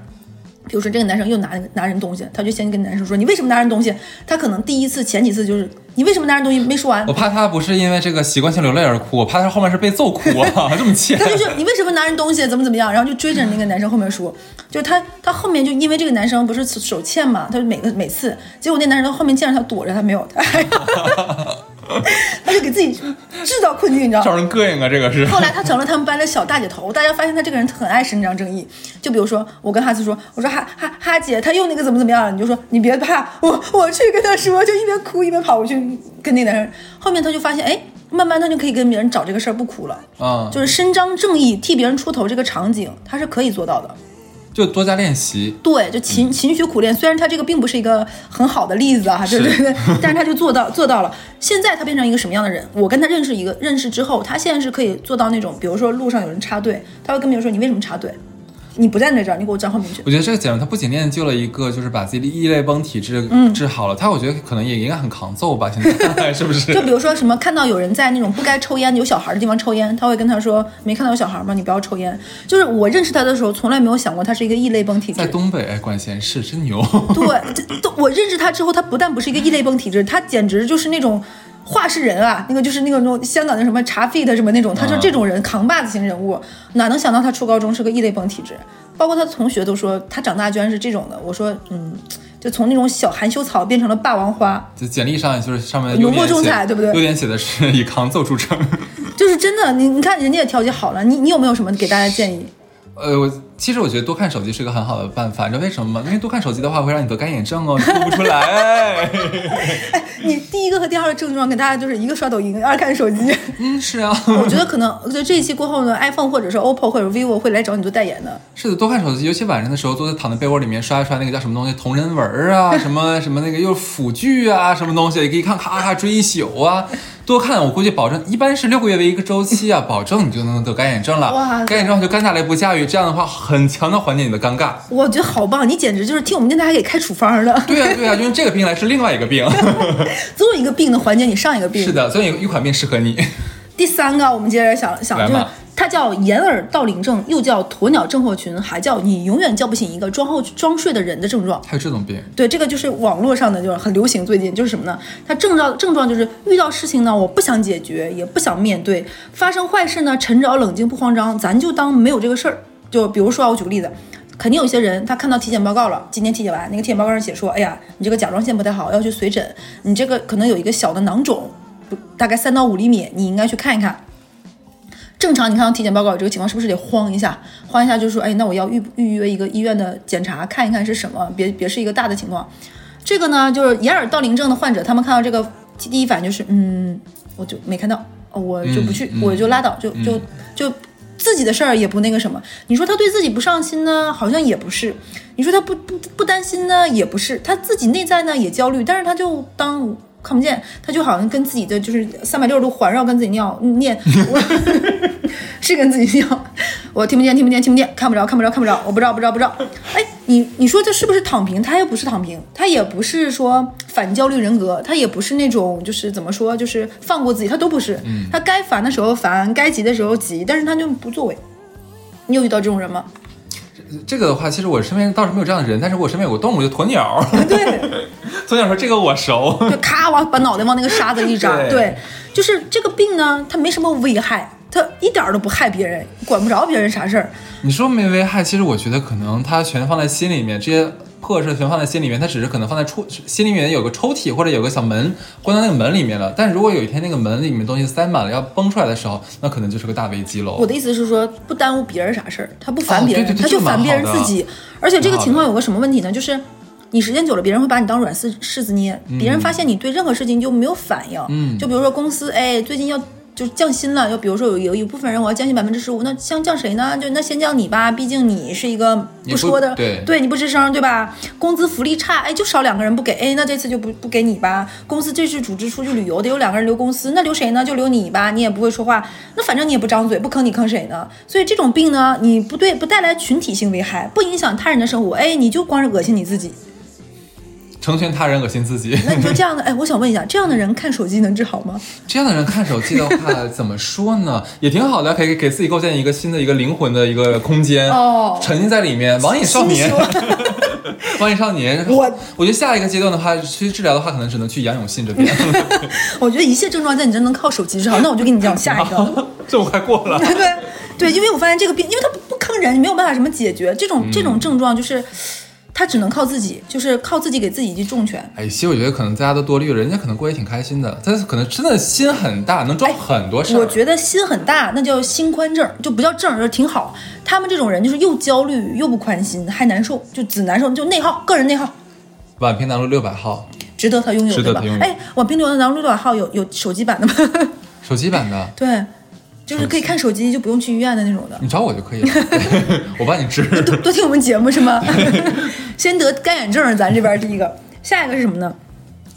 比如说这个男生又拿拿人东西，他就先跟男生说你为什么拿人东西？他可能第一次前几次就是你为什么拿人东西没说完我，怕他不是因为这个习惯性流泪而哭，我怕他后面是被揍哭啊，这么欠。他就说你为什么拿人东西，怎么怎么样，然后就追着那个男生后面说，就是他他后面就因为这个男生不是手欠嘛，他就每个每次，结果那男生后面见着他躲着他没有，他还 他就给自己制造困境，你知道吗？招人膈应啊，这个是。后来他成了他们班的小大姐头，大家发现他这个人很爱伸张正义。就比如说，我跟哈斯说，我说哈哈哈姐，他又那个怎么怎么样了，你就说你别怕，我我去跟他说，就一边哭一边跑过去跟那个男人。后面他就发现，哎，慢慢他就可以跟别人找这个事儿不哭了。嗯，就是伸张正义、替别人出头这个场景，他是可以做到的。就多加练习。对，就勤勤学苦练。虽然他这个并不是一个很好的例子啊，对对对，但是他就做到做到了。现在他变成一个什么样的人？我跟他认识一个认识之后，他现在是可以做到那种，比如说路上有人插队，他会跟别人说：“你为什么插队？你不站在这儿，你给我账号名去。我觉得这个姐妹她不仅练就了一个，就是把自己的异类崩体质嗯治好了，她我觉得可能也应该很抗揍吧，现在 是不是？就比如说什么，看到有人在那种不该抽烟、有小孩的地方抽烟，他会跟他说：“没看到有小孩吗？你不要抽烟。”就是我认识他的时候，从来没有想过他是一个异类崩体质在。东北哎管闲事，真牛。对，我认识他之后，他不但不是一个异类崩体质，他简直就是那种话事人啊，那个就是那个那种香港的什么茶费的什么那种，他说这种人，扛把子型人物，哪能想到他初高中是个异类崩体质？包括他同学都说他长大居然是这种的，我说嗯，就从那种小含羞草变成了霸王花，就简历上就是上面的浓墨重彩对不对优点写的是以抗揍著称。就是真的，你你看人家也调节好了，你你有没有什么给大家建议？呃，我其实我觉得多看手机是个很好的办法，你知道为什么吗？因为多看手机的话会让你得干眼症哦，你 哭不出来。你第一个和第二个症状给大家就是一个刷抖音，二看手机。嗯，是啊，我觉得可能，我觉得这一期过后呢，iPhone 或者是 OPPO 或者 vivo 会来找你做代言的。是的，多看手机，尤其晚上的时候，都在躺在被窝里面刷一刷那个叫什么东西，同人文啊，什么什么那个又是腐剧啊，什么东西，可以看咔咔追一宿啊。多看，我估计保证一般是六个月为一个周期啊，保证你就能得干眼症了。哇干眼症就干下来不驾驭，这样的话很强的缓解你的尴尬。我觉得好棒，你简直就是听我们电台还给开处方的，对呀、对呀、就用这个病来治另外一个病。总有一个病能缓解你上一个病。是的，所以有一款病适合你。第三个，我们接着想想，就是它叫掩耳盗铃症，又叫鸵鸟症候群，还叫你永远叫不醒一个装后装睡的人的症状。还有这种病，对，这个就是网络上的，就是很流行。最近就是什么呢？它症状症状就是遇到事情呢，我不想解决，也不想面对；发生坏事呢，沉着冷静不慌张，咱就当没有这个事儿。就比如说啊，我举个例子，肯定有些人他看到体检报告了，今天体检完，那个体检报告上写说，哎呀，你这个甲状腺不太好，要去随诊，你这个可能有一个小的囊肿，不大概三到五厘米，你应该去看一看。正常，你看到体检报告有这个情况，是不是得慌一下？慌一下就说，哎，那我要预预约一个医院的检查，看一看是什么，别别是一个大的情况。这个呢，就是掩耳盗铃症的患者，他们看到这个第一反应就是，嗯，我就没看到，哦我就不去，嗯嗯我就拉倒，就就就自己的事儿也不那个什么。你说他对自己不上心呢，好像也不是；你说他不不不担心呢，也不是。他自己内在呢也焦虑，但是他就当看不见，他就好像跟自己的就是三百六十度环绕跟自己尿念，我 是跟自己尿，我听不见听不见听不见，看不着看不着看不着，我不知道不知道不知道。哎，你你说这是不是躺平？他又不是躺平，他也不是说反焦虑人格，他也不是那种就是怎么说就是放过自己，他都不是。他该烦的时候烦，该急的时候急，但是他就不作为。你有遇到这种人吗？这个的话，其实我身边倒是没有这样的人，但是我身边有个动物，就鸵鸟。对。鸵鸟说这个我熟，就咔往把脑袋往那个沙子一扎，对对，就是这个病呢，它没什么危害，它一点儿都不害别人，管不着别人啥事儿。你说没危害，其实我觉得可能他全放在心里面，这些破事全放在心里面，他只是可能放在抽心里面有个抽屉或者有个小门关在那个门里面了。但如果有一天那个门里面东西塞满了要崩出来的时候，那可能就是个大危机喽。我的意思是说，不耽误别人啥事儿，他不烦别人，哦对对对他就烦别人自己。而且这个情况有个什么问题呢？就是你时间久了，别人会把你当软柿柿子捏，别人发现你对任何事情就没有反应。嗯就比如说公司，哎，最近要就降薪了，就比如说有有一部分人我要降薪百分之十五，那降降谁呢？就那先降你吧，毕竟你是一个不说的，对你不吱声，对吧？工资福利差，哎，就少两个人不给，哎，那这次就不不给你吧。公司这次组织出去旅游得有两个人留公司，那留谁呢？就留你吧，你也不会说话，那反正你也不张嘴，不坑你坑谁呢？所以这种病呢，你不对不带来群体性危害，不影响他人的生活，哎，你就光是恶心你自己。成全他人，恶心自己。那你说这样的，哎，我想问一下，这样的人看手机能治好吗？这样的人看手机的话，怎么说呢？也挺好的，可以给自己构建一个新的一个灵魂的一个空间，哦沉浸在里面。网瘾少年 网瘾少年。我我觉得下一个阶段的话，去治疗的话，可能只能去杨永信这边。我觉得一切症状在你这能靠手机治好，那我就跟你讲下一个。这么快过了？对对，因为我发现这个病，因为它不不坑人，你没有办法什么解决这种这种症状，就是他只能靠自己，就是靠自己给自己一记重拳。哎，其实我觉得可能大家都多虑了，人家可能过也挺开心的，他可能真的心很大，能装很多事儿。我觉得心很大，那叫心宽症，就不叫症，就是挺好。他们这种人就是又焦虑又不宽心，还难受，就只难受，就内耗，个人内耗。宛平南路六百号值得他拥有，值得他拥？有哎，宛平流南路六百号有有手机版的吗？手机版的，对，就是可以看手机，就不用去医院的那种的。你找我就可以了，我帮你治。多多听我们节目是吗？先得干眼症，咱这边第一个，下一个是什么呢？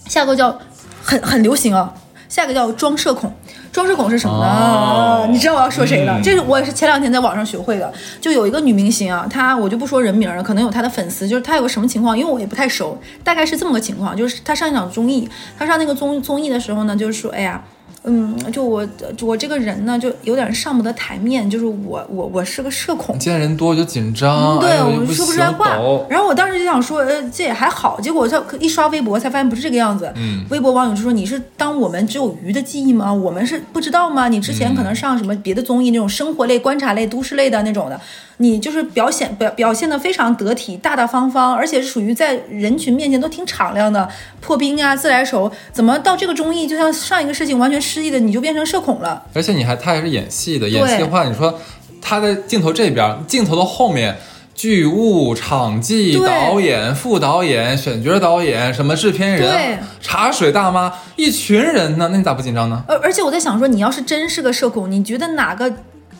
下一个叫很很流行啊，下一个叫装社恐。装社恐是什么呢？哦你知道我要说谁了？嗯这是我也是前两天在网上学会的。就有一个女明星啊，她我就不说人名了，可能有她的粉丝，就是她有个什么情况，因为我也不太熟，大概是这么个情况，就是她上一场综艺，她上那个综综艺的时候呢，就是说，哎呀。嗯，就我我这个人呢，就有点上不得台面，就是我我我是个社恐，见人多我就紧张，对，我说不出来话。然后我当时就想说，呃，这也还好。结果他一刷微博才发现不是这个样子。嗯微博网友就说：“你是当我们只有鱼的记忆吗？我们是不知道吗？你之前可能上什么别的综艺那种生活类、观察类、都市类的那种的，你就是表现表表现的非常得体、大大方方，而且是属于在人群面前都挺敞亮的，破冰啊、自来熟。怎么到这个综艺，就像上一个事情完全失忆的，你就变成社恐了？而且你还他还是演戏的，演戏的话，你说他在镜头这边，镜头的后面。剧务、场记、导演、副导演、选角导演，什么制片对人、茶水大妈，一群人呢，那你咋不紧张呢？而而且我在想说，你要是真是个社恐，你觉得哪个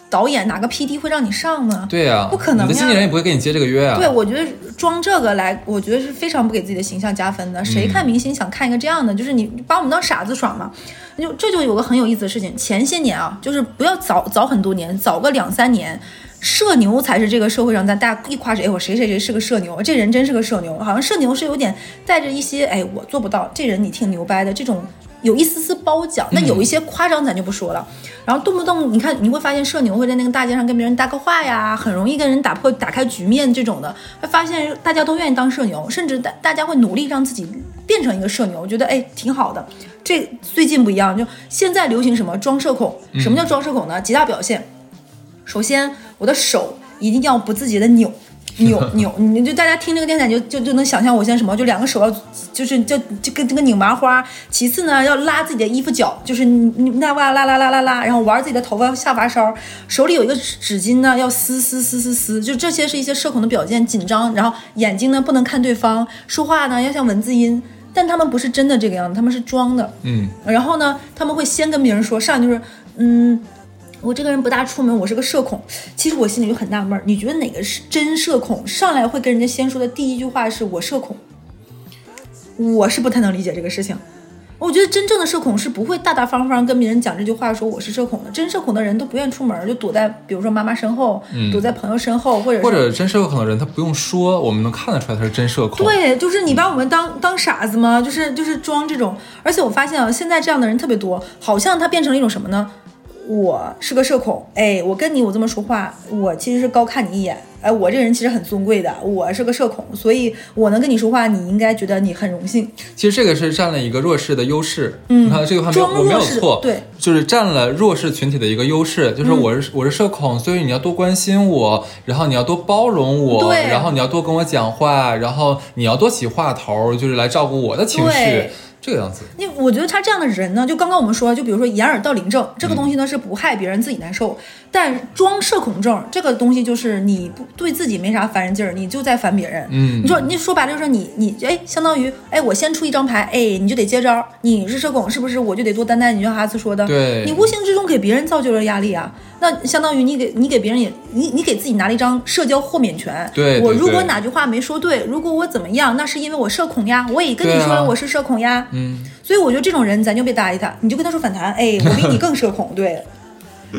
导演、哪个 PD 会让你上呢？对呀、不可能呀你的经纪人也不会给你接这个约啊。对，我觉得装这个来，我觉得是非常不给自己的形象加分的。谁看明星想看一个这样的？就是你把我们当傻子耍嘛。就这就有个很有意思的事情，前些年啊，就是不要早早很多年，早个两三年。社牛才是这个社会上咱大家一夸谁，哎，我谁谁谁是个社牛，这人真是个社牛。好像社牛是有点带着一些，哎，我做不到，这人你挺牛掰的这种，有一丝丝褒奖。那有一些夸张咱就不说了。然后动不动你看你会发现社牛会在那个大街上跟别人搭个话呀，很容易跟人打破打开局面这种的，会发现大家都愿意当社牛，甚至大大家会努力让自己变成一个社牛，我觉得哎挺好的。这最近不一样，就现在流行什么装社恐？什么叫装社恐呢？几大表现。首先，我的手一定要不自觉的扭。扭扭，你就大家听这个电台就就就能想象我现在什么，就两个手要就是就就跟这个拧麻花。其次呢，要拉自己的衣服角，就是你你那哇拉拉拉拉拉，然后玩自己的头发下发梢，手里有一个纸巾呢，要撕撕撕撕撕，就这些是一些社恐的表现，紧张，然后眼睛呢不能看对方，说话呢要像文字音，但他们不是真的这个样子，他们是装的。嗯，然后呢，他们会先跟别人说，上来就是，嗯，我这个人不大出门，我是个社恐。其实我心里就很纳闷儿，你觉得哪个是真社恐？上来会跟人家先说的第一句话是我社恐，我是不太能理解这个事情。我觉得真正的社恐是不会大大方方跟别人讲这句话，说我是社恐的。真社恐的人都不愿意出门，就躲在比如说妈妈身后，躲在朋友身后，或者或者真社恐的人，他不用说，我们能看得出来他是真社恐。对，就是你把我们当当傻子吗？就是就是装这种，而且我发现啊，现在这样的人特别多，好像他变成了一种什么呢？我是个社恐，哎，我跟你我这么说话，我其实是高看你一眼，哎，我这人其实很尊贵的，我是个社恐，所以我能跟你说话，你应该觉得你很荣幸。其实这个是占了一个弱势的优势。嗯，你看这句话没有，我没有错，对，就是占了弱势群体的一个优势，就是我是、我是社恐，所以你要多关心我，然后你要多包容我，然后你要多跟我讲话，然后你要多起话头，就是来照顾我的情绪对。这个样子。你我觉得他这样的人呢，就刚刚我们说，就比如说掩耳盗铃症这个东西呢是不害别人，自己难受。但装社恐症这个东西就是你不对自己没啥烦人劲儿，你就在烦别人。嗯你说你说白了就是你你哎，相当于哎我先出一张牌，哎你就得接招，你是社恐是不是？我就得多担待你，就像哈斯说的，对你无形之中给别人造就了压力啊。那相当于你给你给别人也你你给自己拿了一张社交豁免权。对对我如果哪句话没说对，如果我怎么样，那是因为我社恐呀。我也跟你说我是社恐呀。嗯，所以我觉得这种人咱就别搭理他，你就跟他说反弹，哎，我比你更社恐，对。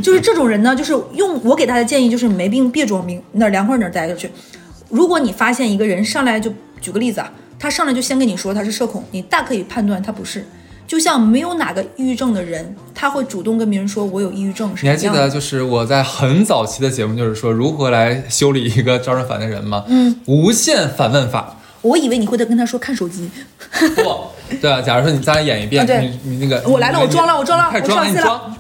就是这种人呢，就是用我给他的建议就是没病别装病，哪儿凉快哪儿待着去。如果你发现一个人上来就举个例子啊，他上来就先跟你说他是社恐，你大可以判断他不是。就像没有哪个抑郁症的人，他会主动跟别人说我有抑郁症是你还记得。就是我在很早期的节目，就是说如何来修理一个招人烦的人吗？嗯，无限反问法。我以为你会跟他说看手机，不，对啊，假如说你再来演一遍，啊你你那个，我来了我装了我装了快装了，我上戏了。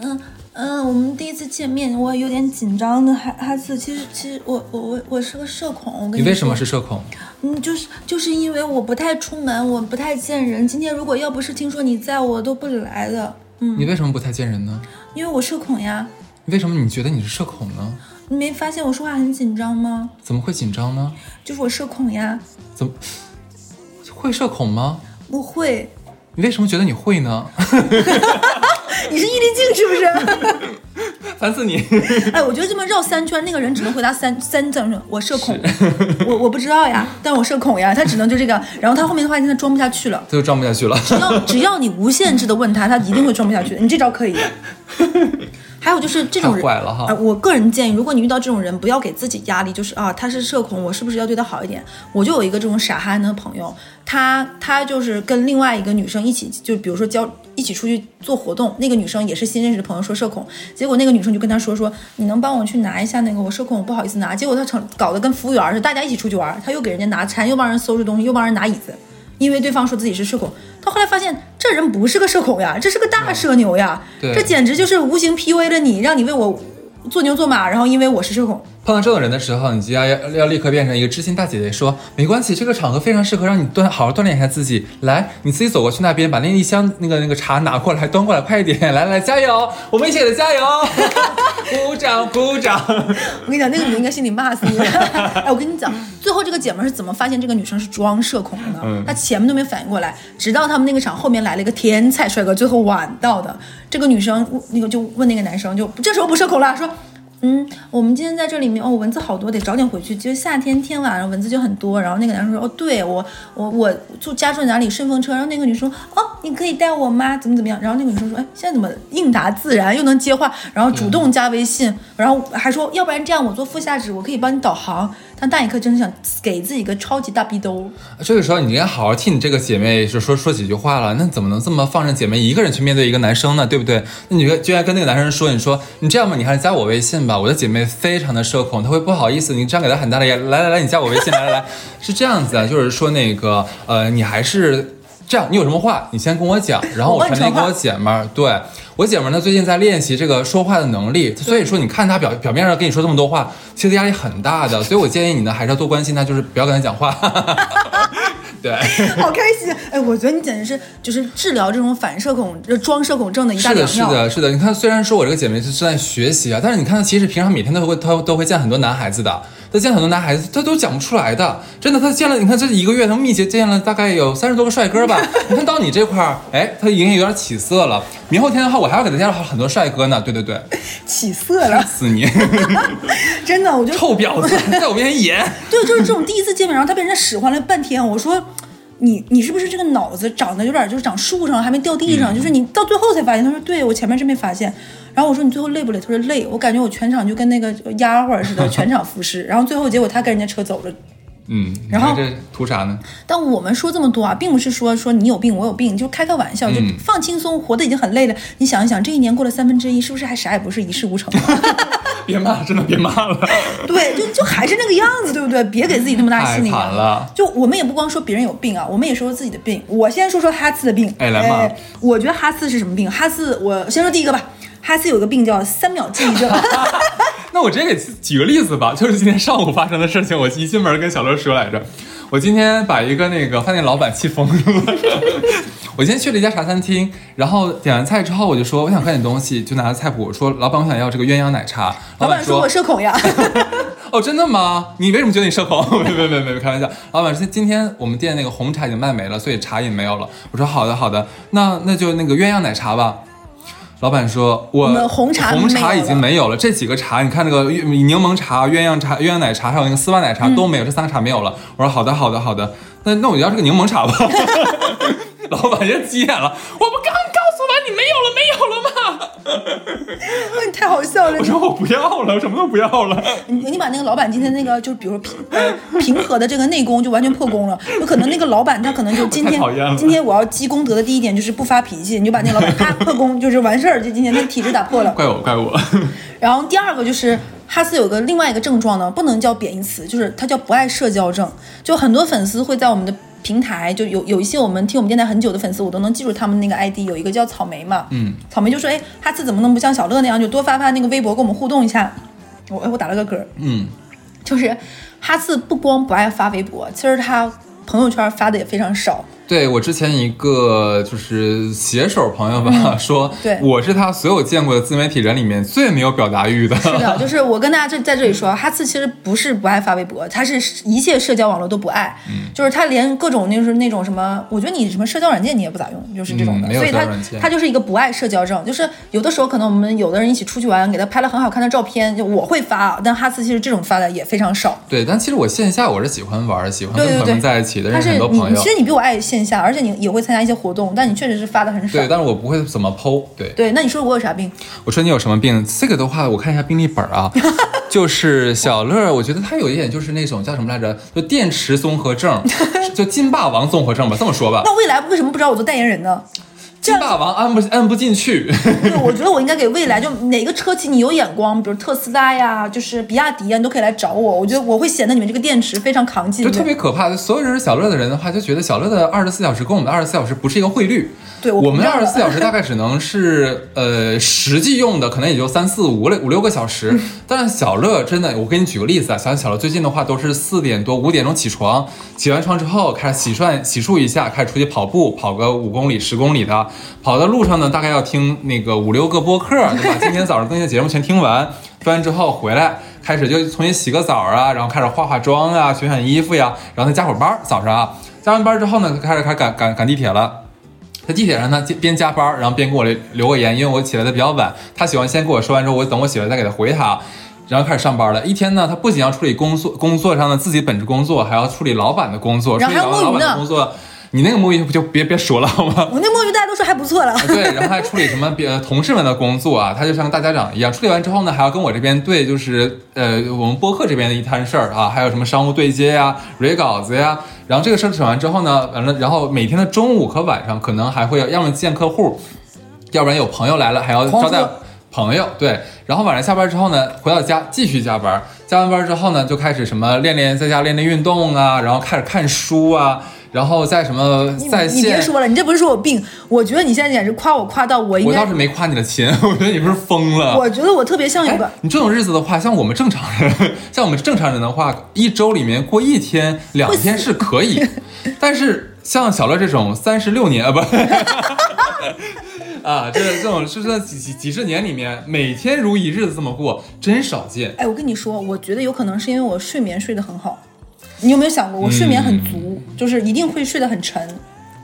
嗯嗯，我们第一次见面，我有点紧张的，哈哈斯。其实其实我我我我是个社恐，我跟你你为什么是社恐？嗯，就是就是因为我不太出门，我不太见人。今天如果要不是听说你在，我都不来的。嗯，你为什么不太见人呢？因为我社恐呀。为什么你觉得你是社恐呢？你没发现我说话很紧张吗？怎么会紧张呢？就是我社恐呀。怎么会社恐吗？不会，你为什么觉得你会呢？你是易立竞是不是？烦死你！哎，我觉得这么绕三圈，那个人只能回答三三字，我社恐。我我不知道呀，但我社恐呀，他只能就这个。然后他后面的话现在装不下去了。他就装不下去了。只要只要你无限制的问他，他一定会装不下去的。你这招可以的。还有就是这种人，坏了哈啊我个人建议，如果你遇到这种人，不要给自己压力，就是啊，他是社恐，我是不是要对他好一点？我就有一个这种傻憨的朋友，他他就是跟另外一个女生一起，就比如说交一起出去做活动，那个女生也是新认识的朋友，说社恐，结果那个女生就跟他说说，你能帮我去拿一下那个我社恐，我不好意思拿。结果他成搞得跟服务员似的，大家一起出去玩，他又给人家拿餐，又帮人收拾东西，又帮人拿椅子。因为对方说自己是社恐，他后来发现这人不是个社恐呀，这是个大社牛呀，对。这简直就是无形 PUA 了你，让你为我做牛做马，然后因为我是社恐，碰到这种人的时候，你就要要要立刻变成一个知心大姐姐，说没关系，这个场合非常适合让你锻好好锻炼一下自己。来，你自己走过去那边，把那一箱那个那个茶拿过来，端过来，快一点！来来，加油！我们一起给他加油！鼓 掌鼓掌！我跟你讲，那个女的应该心里骂死你。哎，我跟你讲，最后这个姐们是怎么发现这个女生是装社恐的呢？嗯她前面都没反应过来，直到他们那个场后面来了一个天才帅哥，最后晚到的这个女生，那个就问那个男生，就这时候不社恐了，说。嗯，我们今天在这里面哦，蚊子好多，得早点回去。就是夏天天晚上蚊子就很多。然后那个男生说，哦，对我我我住家住哪里顺风车。然后那个女生说，哦，你可以带我吗？怎么怎么样？然后那个女生说，哎，现在怎么应答自然又能接话，然后主动加微信，然后还说，要不然这样，我做副驾驶，我可以帮你导航。但那一刻真的想给自己一个超级大逼兜。这个时候你应该好好替你这个姐妹就说说几句话了。那怎么能这么放任姐妹一个人去面对一个男生呢？对不对？那你就就应该跟那个男生说，你说你这样吧，你还是加我微信吧。我的姐妹非常的社恐，她会不好意思。你这样给她很大的压力。来来来，你加我微信，来来来，是这样子啊，就是说那个呃，你还是。这样，你有什么话，你先跟我讲，然后我我问你话传递给我姐们儿。对我姐们儿呢，最近在练习这个说话的能力，所以说你看她表表面上跟你说这么多话，其实压力很大的。所以我建议你呢，还是要多关心她，就是不要跟她讲话。对。好开心！哎，我觉得你简直是就是治疗这种反社恐、呃装社恐症的一大是的。是的，是的。你看，虽然说我这个姐妹是正在学习啊，但是你看她其实平常每天都会，她都会见很多男孩子的。她见很多男孩子，他都讲不出来的。真的，他见了，你看这一个月，他密集见了大概有三十多个帅哥吧。你看到你这块儿，哎，他已经有点起色了。明后天的话，我还要给他介绍很多帅哥呢。对对对，起色了，死你，真的，我觉得臭婊子，在我面前演。对，就是这种第一次见面，然后他被人家使唤了半天，我说。你你是不是这个脑子长得有点就是长树上还没掉地上？就是你到最后才发现。他说对，我前面真没发现。然后我说你最后累不累？他说累。我感觉我全场就跟那个丫鬟似的，全场服侍。然后最后结果他跟人家车走了。嗯，然后这图啥呢？但我们说这么多啊，并不是说说你有病我有病，就开开玩笑，就嗯放轻松，活得已经很累了。你想一想，这一年过了三分之一，是不是还啥也不是，一事无成？别骂，真的别骂了。对，就就还是那个样子，对不对？别给自己那么大心理。就我们也不光说别人有病啊，我们也说说自己的病。我先说说哈次的病。哎来嘛我觉得哈次是什么病？哈次，我先说第一个吧。哈斯有个病叫三秒记忆症。那我直接给举个例子吧，就是今天上午发生的事情。我一进门跟小乐说来着，我今天把一个那个饭店老板气疯了。我今天去了一家茶餐厅，然后点完菜之后，我就说我想喝点东西，就拿着菜谱我说老板我想要这个鸳鸯奶茶。老板说我社恐呀，哦，真的吗？你为什么觉得你社恐？没没没没开玩笑。老板说今天我们店那个红茶已经卖没了，所以茶也没有了。我说好的好的，那那就那个鸳鸯奶茶吧。老板说：“我红茶红茶已经没有了没有了，这几个茶，你看那个柠檬茶、鸳鸯茶、鸳鸯奶茶，还有那个丝袜奶茶都没有，这三个茶没有了。”我说：“好的，好的，好的，那那我就要这个柠檬茶吧。” 老板就急眼了，我不刚告诉完你没有了，没有了吗？你太好笑了我。说我不要了，我什么都不要了。你你把那个老板今天那个，就比如说平呃平和的这个内功就完全破功了，有可能那个老板他可能就今天今天我要积功德的第一点就是不发脾气，你就把那个老板啪破功，就是完事儿，就今天那体质打破了。怪我，怪我。然后第二个就是哈斯有个另外一个症状呢，不能叫贬义词，就是他叫不爱社交症。就很多粉丝会在我们的平台，就有有一些我们听我们电台很久的粉丝，我都能记住他们那个 ID，有一个叫草莓嘛，嗯，草莓就说，哎，哈次怎么能不像小乐那样，就多发发那个微博跟我们互动一下。我哎，我打了个嗝，嗯，就是哈次不光不爱发微博，其实他朋友圈发的也非常少。对我之前一个就是写手朋友吧，说，嗯对我是他所有见过的自媒体人里面最没有表达欲的。是的，就是我跟大家这在这里说，哈次其实不是不爱发微博，他是一切社交网络都不爱，嗯就是他连各种就是那种什么，我觉得你什么社交软件你也不咋用，就是这种的，嗯没有所以他他就是一个不爱社交症，就是有的时候可能我们有的人一起出去玩，给他拍了很好看的照片，就我会发，但哈次其实这种发的也非常少。对，但其实我线下我是喜欢玩，喜欢跟朋友在一起的，但认识是你很多朋友其。实你比我爱线下，而且你也会参加一些活动，但你确实是发的很少。对，但是我不会怎么剖。对，对，那你说我有啥病？我说你有什么病？这个的话，我看一下病历本啊，就是小乐，我觉得他有一点就是那种叫什么来着，就电池综合症，就金霸王综合症吧，这么说吧，那未来为什么不找我做代言人呢？这金霸王按不按不进去。对，我觉得我应该给未来就哪个车企你有眼光，比如特斯拉呀，就是比亚迪呀，你都可以来找我。我觉得我会显得你们这个电池非常扛劲就。特别可怕，所有认识小乐的人的话，就觉得小乐的二十四小时跟我们的二十四小时不是一个汇率。对我我们二十四小时 大概只能是呃实际用的，可能也就三四五六五六个小时。嗯但是小乐真的，我给你举个例子啊，想小乐最近的话都是四点多五点钟起床，起完床之后开始洗涮洗漱一下，开始出去跑步，跑个五公里十公里的。跑的路上呢，大概要听那个五六个播客，对吧？今天早上更新的节目全听完，听完之后回来。开始就重新洗个澡啊，然后开始化化妆啊，选选衣服呀，然后再加会儿班儿。早上啊，加完班之后呢，就开始开始赶赶赶地铁了。在地铁上呢，边加班，然后边给我留留个言，因为我起来的比较晚，他喜欢先跟我说完之后，我等我起来再给他回他，然后开始上班了。一天呢，他不仅要处理工作工作上的自己本职工作，还要处理老板的工作，处理老老板的工作。你那个摸鱼就别别说了好吗？我那摸鱼大家都说还不错了。对，然后还处理什么别同事们的工作啊，他就像大家长一样。处理完之后呢，还要跟我这边对，就是呃我们播客这边的一摊事儿啊，还有什么商务对接呀、蕊稿子呀。然后这个事儿整完之后呢，完了，然后每天的中午和晚上可能还会要么见客户，要不然有朋友来了还要狂招待朋友。对，然后晚上下班之后呢，回到家继续加班，加完班之后呢，就开始什么练练在家练练运动啊，然后开始看书啊。然后在什么你在线，你别说了，你这不是说我病，我觉得你现在简直夸我夸到我应该我倒是，没夸你的勤，我觉得你不是疯了。我觉得我特别像一个哎，你这种日子的话，像我们正常人，像我们正常人的话，一周里面过一天、两天是可以，但是像小乐这种三十六年啊，不，啊，这这种是在几几几十年里面，每天如一日的这么过，真少见。哎，我跟你说，我觉得有可能是因为我睡眠睡得很好。你有没有想过，我睡眠很足，就是一定会睡得很沉。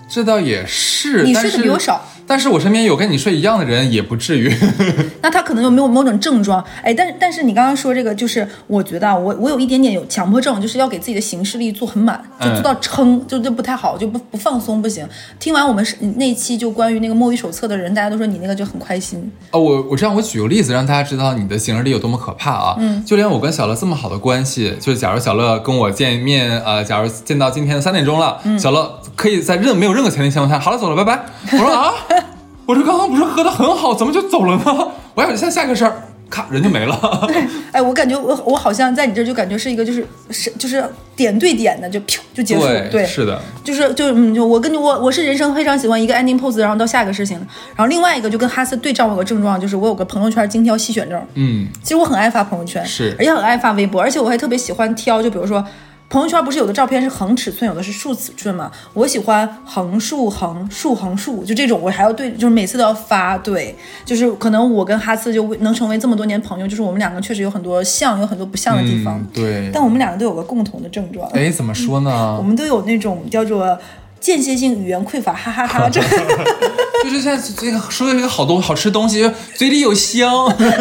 这倒也是，但你睡得比是我少，但是我身边有跟你睡一样的人，也不至于。那他可能有没有某种症状？哎，但是但是你刚刚说这个，就是我觉得啊，我我有一点点有强迫症，就是要给自己的行事力做很满，就做到撑，就就不太好，就不不放松不行。听完我们是那一期就关于那个摸鱼手册的人，大家都说你那个就很开心。哦，我我这样我举个例子，让大家知道你的行事力有多么可怕啊！嗯，就连我跟小乐这么好的关系，就是假如小乐跟我见面，呃，假如见到今天三点钟了，小乐可以在任没有任何前提情况下，好了，走了，拜拜。我说啊，我这刚刚不是喝的很好，怎么就走了呢？我要下下个事儿，咔，人就没了。哎，我感觉我我好像在你这儿就感觉是一个就是是就是点对点的就噗就结束，对，是的，就是就是嗯，就我跟你我我是人生非常喜欢一个 ending pose，然后到下一个事情，然后另外一个就跟哈斯对照，我有个症状就是我有个朋友圈精挑细选症，嗯，其实我很爱发朋友圈，是。而且很爱发微博，而且我还特别喜欢挑，就比如说朋友圈不是有的照片是横尺寸，有的是竖尺寸嘛？我喜欢横竖横竖横竖，就这种我还要对，就是每次都要发。对，就是可能我跟哈斯就能成为这么多年朋友，就是我们两个确实有很多像，有很多不像的地方。嗯对但我们两个都有个共同的症状，哎，怎么说呢 我？们都有那种叫做间歇性语言匮乏，哈哈哈这 就是现在这个说的这个好多好吃的东西，嘴里有香。你黑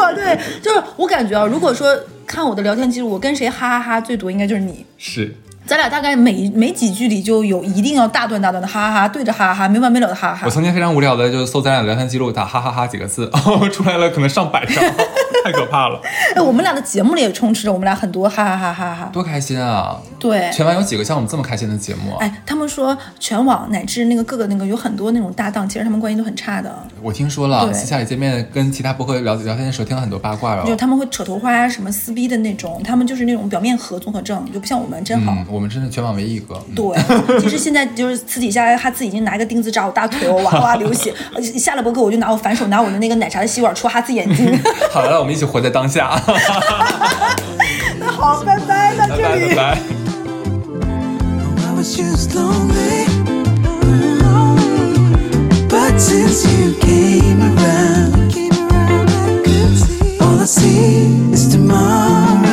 我，对，就是我感觉啊，如果说看我的聊天记录，我跟谁哈哈哈最多，应该就是你。是，咱俩大概每每几句里就有一定要大段大段的哈哈哈，对着哈哈哈，没完没了的哈哈哈。我曾经非常无聊的就搜咱俩聊天记录，打哈哈哈几个字，出来了可能上百条，太可怕了，哎，我们俩的节目里也充斥着我们俩很多哈哈哈哈哈。多开心啊！对，全网有几个像我们这么开心的节目啊？哎，他们说全网乃至那个各个那个有很多那种搭档，其实他们关系都很差的，我听说了，私下里见面跟其他博客聊聊天的时候，听了很多八卦了。就他们会扯头花什么撕逼的那种，他们就是那种表面和综合症，就不像我们真好。嗯，我们真的全网唯一一个。嗯对，其实现在就是私底下哈兹已经拿一个钉子扎我大腿，我哇哇流血。呃下了播客我就拿我反手拿我的那个奶茶的吸管戳哈兹眼睛。好了，我们一起活在当下。那 好，拜拜，到这里。拜拜。I was just lonely. But since you came around, all I see is tomorrow.